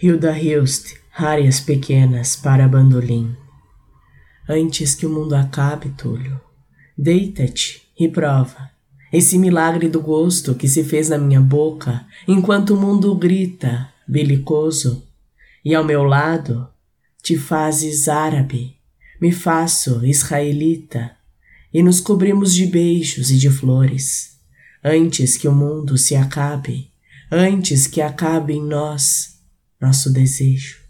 Hilda Hilst, áreas pequenas para bandolim. Antes que o mundo acabe, Túlio, deita-te e prova esse milagre do gosto que se fez na minha boca enquanto o mundo grita, belicoso, e ao meu lado te fazes árabe, me faço israelita, e nos cobrimos de beijos e de flores, antes que o mundo se acabe, antes que acabe em nós nosso desejo.